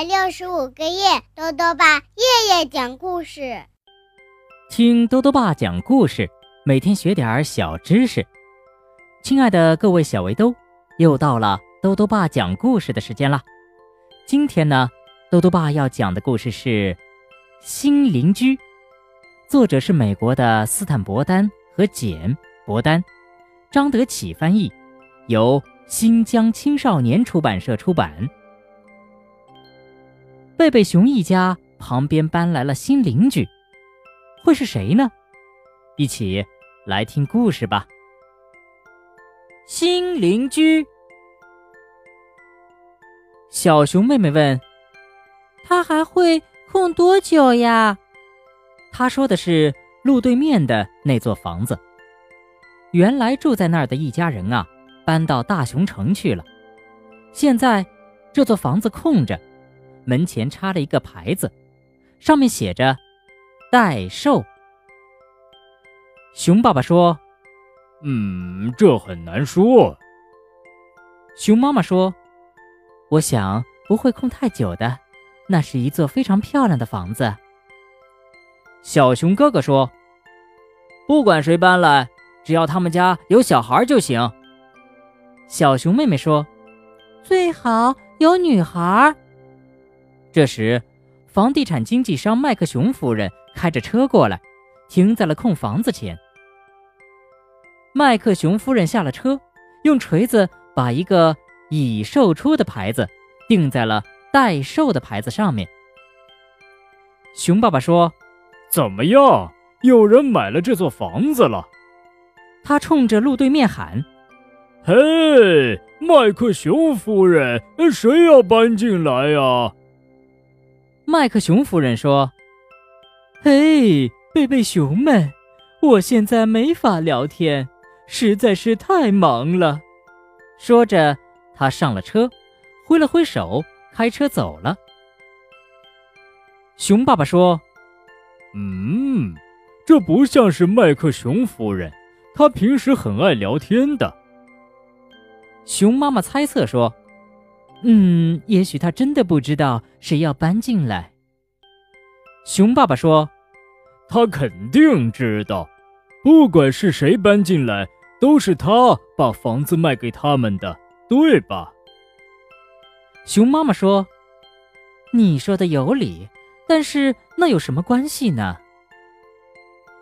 百六十五个夜，兜兜爸夜夜讲故事，听兜兜爸讲故事，每天学点小知识。亲爱的各位小围兜，又到了兜兜爸讲故事的时间了。今天呢，兜兜爸要讲的故事是《新邻居》，作者是美国的斯坦伯丹和简伯丹，张德启翻译，由新疆青少年出版社出版。贝贝熊一家旁边搬来了新邻居，会是谁呢？一起来听故事吧。新邻居，小熊妹妹问：“他还会空多久呀？”他说的是路对面的那座房子。原来住在那儿的一家人啊，搬到大熊城去了。现在这座房子空着。门前插了一个牌子，上面写着“待售”。熊爸爸说：“嗯，这很难说。”熊妈妈说：“我想不会空太久的，那是一座非常漂亮的房子。”小熊哥哥说：“不管谁搬来，只要他们家有小孩就行。”小熊妹妹说：“最好有女孩。”这时，房地产经纪商麦克熊夫人开着车过来，停在了空房子前。麦克熊夫人下了车，用锤子把一个“已售出”的牌子钉在了“待售”的牌子上面。熊爸爸说：“怎么样？有人买了这座房子了？”他冲着路对面喊：“嘿，麦克熊夫人，谁要搬进来呀？”麦克熊夫人说：“嘿，贝贝熊们，我现在没法聊天，实在是太忙了。”说着，他上了车，挥了挥手，开车走了。熊爸爸说：“嗯，这不像是麦克熊夫人，她平时很爱聊天的。”熊妈妈猜测说。嗯，也许他真的不知道谁要搬进来。熊爸爸说：“他肯定知道，不管是谁搬进来，都是他把房子卖给他们的，对吧？”熊妈妈说：“你说的有理，但是那有什么关系呢？”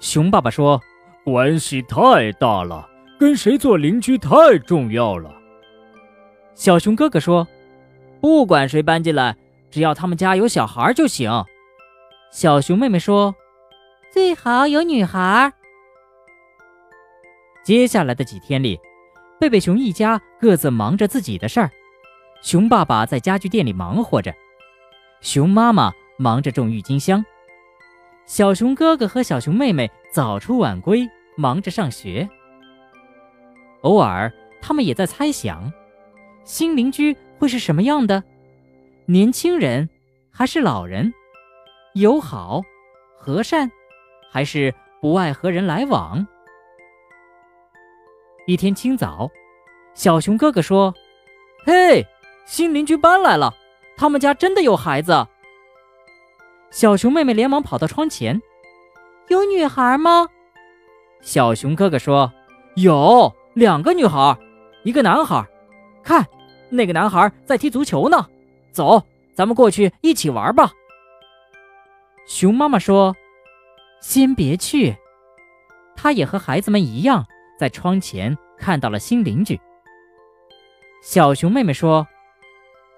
熊爸爸说：“关系太大了，跟谁做邻居太重要了。”小熊哥哥说。不管谁搬进来，只要他们家有小孩就行。小熊妹妹说：“最好有女孩。”接下来的几天里，贝贝熊一家各自忙着自己的事儿。熊爸爸在家具店里忙活着，熊妈妈忙着种郁金香，小熊哥哥和小熊妹妹早出晚归，忙着上学。偶尔，他们也在猜想新邻居。会是什么样的？年轻人还是老人？友好、和善，还是不爱和人来往？一天清早，小熊哥哥说：“嘿，新邻居搬来了，他们家真的有孩子。”小熊妹妹连忙跑到窗前：“有女孩吗？”小熊哥哥说：“有两个女孩，一个男孩，看。”那个男孩在踢足球呢，走，咱们过去一起玩吧。熊妈妈说：“先别去。”她也和孩子们一样，在窗前看到了新邻居。小熊妹妹说：“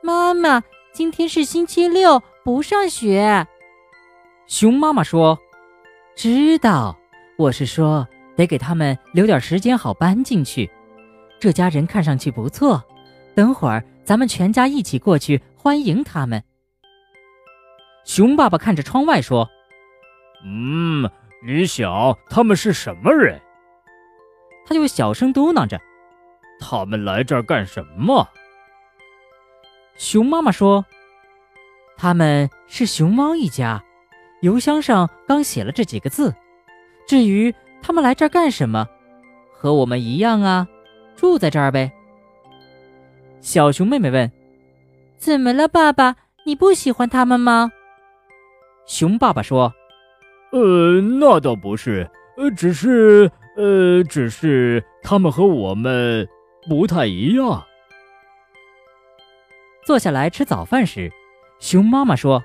妈妈，今天是星期六，不上学。”熊妈妈说：“知道，我是说得给他们留点时间，好搬进去。这家人看上去不错。”等会儿，咱们全家一起过去欢迎他们。熊爸爸看着窗外说：“嗯，你想他们是什么人？”他就小声嘟囔着：“他们来这儿干什么？”熊妈妈说：“他们是熊猫一家，邮箱上刚写了这几个字。至于他们来这儿干什么，和我们一样啊，住在这儿呗。”小熊妹妹问：“怎么了，爸爸？你不喜欢他们吗？熊爸爸说：“呃，那倒不是，呃，只是，呃，只是他们和我们不太一样。”坐下来吃早饭时，熊妈妈说：“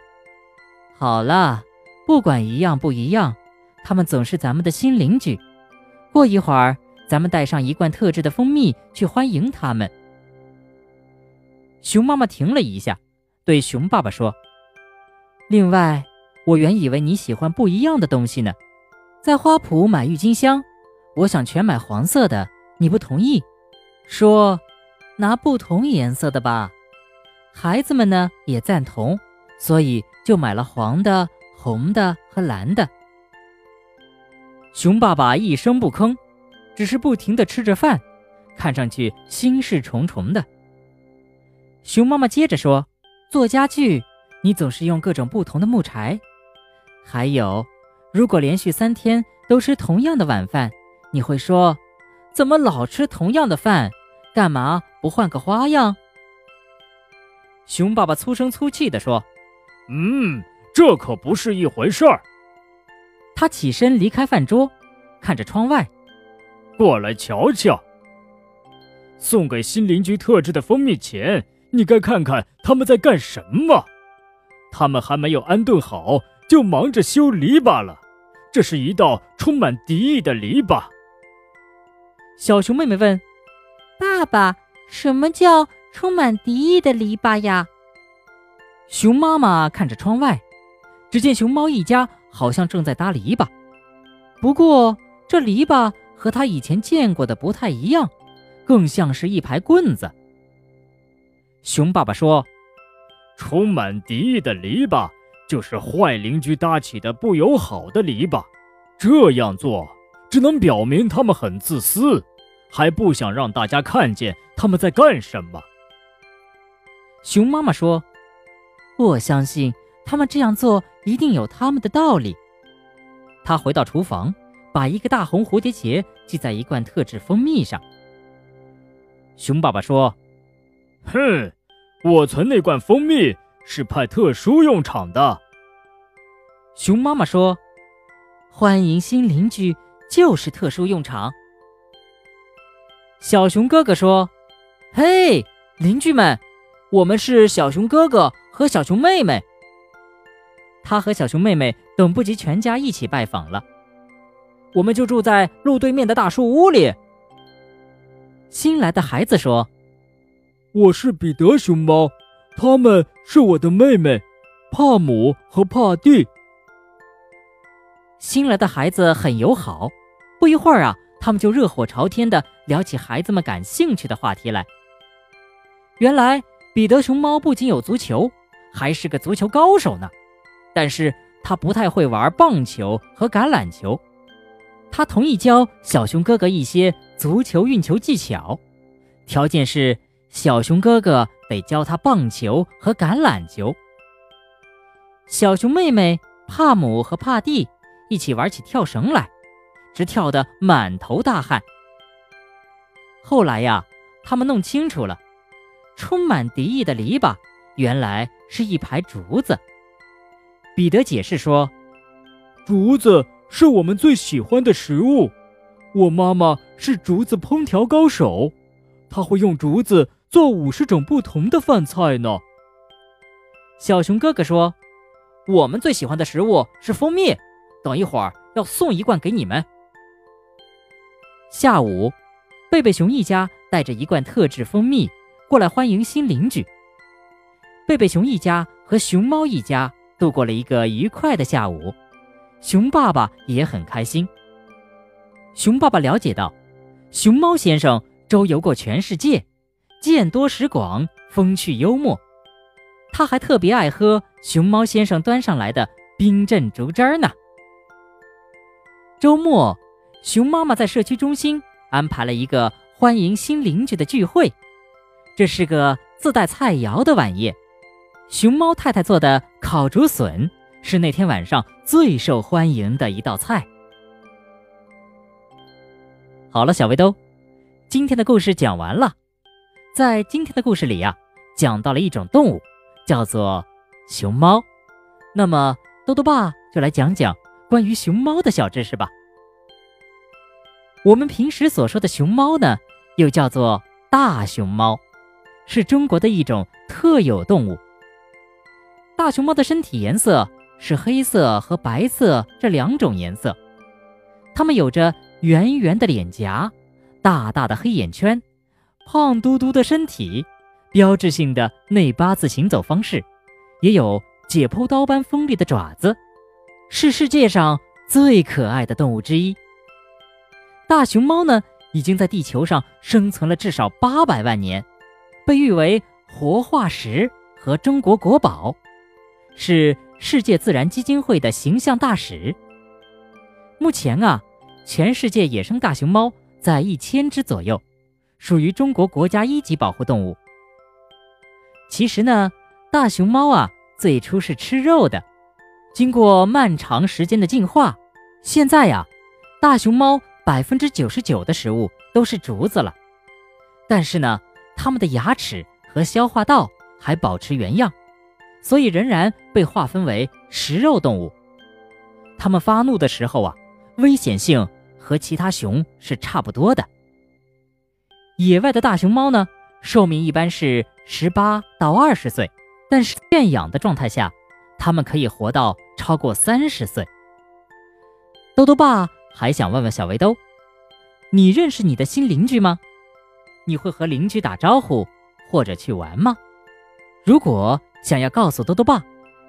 好了，不管一样不一样，他们总是咱们的新邻居。过一会儿，咱们带上一罐特制的蜂蜜去欢迎他们。”熊妈妈停了一下，对熊爸爸说：“另外。”我原以为你喜欢不一样的东西呢，在花圃买郁金香，我想全买黄色的，你不同意，说拿不同颜色的吧。孩子们呢也赞同，所以就买了黄的、红的和蓝的。熊爸爸一声不吭，只是不停地吃着饭，看上去心事重重的。熊妈妈接着说：“做家具，你总是用各种不同的木柴。”还有，如果连续三天都吃同样的晚饭，你会说：“怎么老吃同样的饭？干嘛不换个花样？”熊爸爸粗声粗气地说：“嗯，这可不是一回事儿。”他起身离开饭桌，看着窗外，过来瞧瞧。送给新邻居特制的蜂蜜前，你该看看他们在干什么。他们还没有安顿好。就忙着修篱笆了，这是一道充满敌意的篱笆。小熊妹妹问：“爸爸，什么叫充满敌意的篱笆呀？”熊妈妈看着窗外，只见熊猫一家好像正在搭篱笆，不过这篱笆和他以前见过的不太一样，更像是一排棍子。熊爸爸说：“充满敌意的篱笆。”就是坏邻居搭起的不友好的篱笆，这样做只能表明他们很自私，还不想让大家看见他们在干什么。熊妈妈说：“我相信他们这样做一定有他们的道理。”她回到厨房，把一个大红蝴蝶结系在一罐特制蜂蜜上。熊爸爸说：“哼，我存那罐蜂蜜。”是派特殊用场的。熊妈妈说：“欢迎新邻居，就是特殊用场。”小熊哥哥说：“嘿，邻居们，我们是小熊哥哥和小熊妹妹。”他和小熊妹妹等不及全家一起拜访了，我们就住在路对面的大树屋里。新来的孩子说：“我是彼得熊猫。”他们是我的妹妹，帕姆和帕蒂。新来的孩子很友好，不一会儿啊，他们就热火朝天的聊起孩子们感兴趣的话题来。原来彼得熊猫不仅有足球，还是个足球高手呢。但是他不太会玩棒球和橄榄球。他同意教小熊哥哥一些足球运球技巧，条件是小熊哥哥。得教他棒球和橄榄球。小熊妹妹帕姆和帕蒂一起玩起跳绳来，直跳得满头大汗。后来呀，他们弄清楚了，充满敌意的篱笆原来是一排竹子。彼得解释说：“竹子是我们最喜欢的食物，我妈妈是竹子烹调高手，她会用竹子。”做五十种不同的饭菜呢。小熊哥哥说：“我们最喜欢的食物是蜂蜜，等一会儿要送一罐给你们。”下午，贝贝熊一家带着一罐特制蜂蜜过来欢迎新邻居。贝贝熊一家和熊猫一家度过了一个愉快的下午，熊爸爸也很开心。熊爸爸了解到，熊猫先生周游过全世界。见多识广，风趣幽默。他还特别爱喝熊猫先生端上来的冰镇竹汁呢。周末，熊妈妈在社区中心安排了一个欢迎新邻居的聚会。这是个自带菜肴的晚宴，熊猫太太做的烤竹笋是那天晚上最受欢迎的一道菜。好了，小围兜，今天的故事讲完了。在今天的故事里呀，讲到了一种动物，叫做熊猫。那么，豆豆爸就来讲讲关于熊猫的小知识吧。我们平时所说的熊猫呢，又叫做大熊猫，是中国的一种特有动物。大熊猫的身体颜色是黑色和白色这两种颜色，它们有着圆圆的脸颊、大大的黑眼圈、胖嘟嘟的身体、标志性的内八字行走方式，也有。解剖刀般锋利的爪子，是世界上最可爱的动物之一。大熊猫呢，已经在地球上生存了至少八百万年，被誉为活化石和中国国宝，是世界自然基金会的形象大使。目前啊，全世界野生大熊猫在一千只左右，属于中国国家一级保护动物。其实呢，大熊猫啊。最初是吃肉的，经过漫长时间的进化，现在呀，大熊猫百分之九十九的食物都是竹子了。但是呢，它们的牙齿和消化道还保持原样，所以仍然被划分为食肉动物。它们发怒的时候啊，危险性和其他熊是差不多的。野外的大熊猫呢，寿命一般是十八到二十岁。但是圈养的状态下，它们可以活到超过三十岁。豆豆爸还想问问小围兜，你认识你的新邻居吗？你会和邻居打招呼或者去玩吗？如果想要告诉豆豆爸，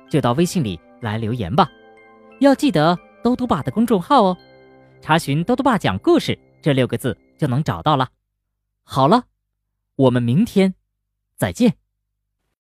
就到微信里来留言吧。要记得豆豆爸的公众号哦，查询“豆豆爸讲故事”这六个字就能找到了。好了，我们明天再见。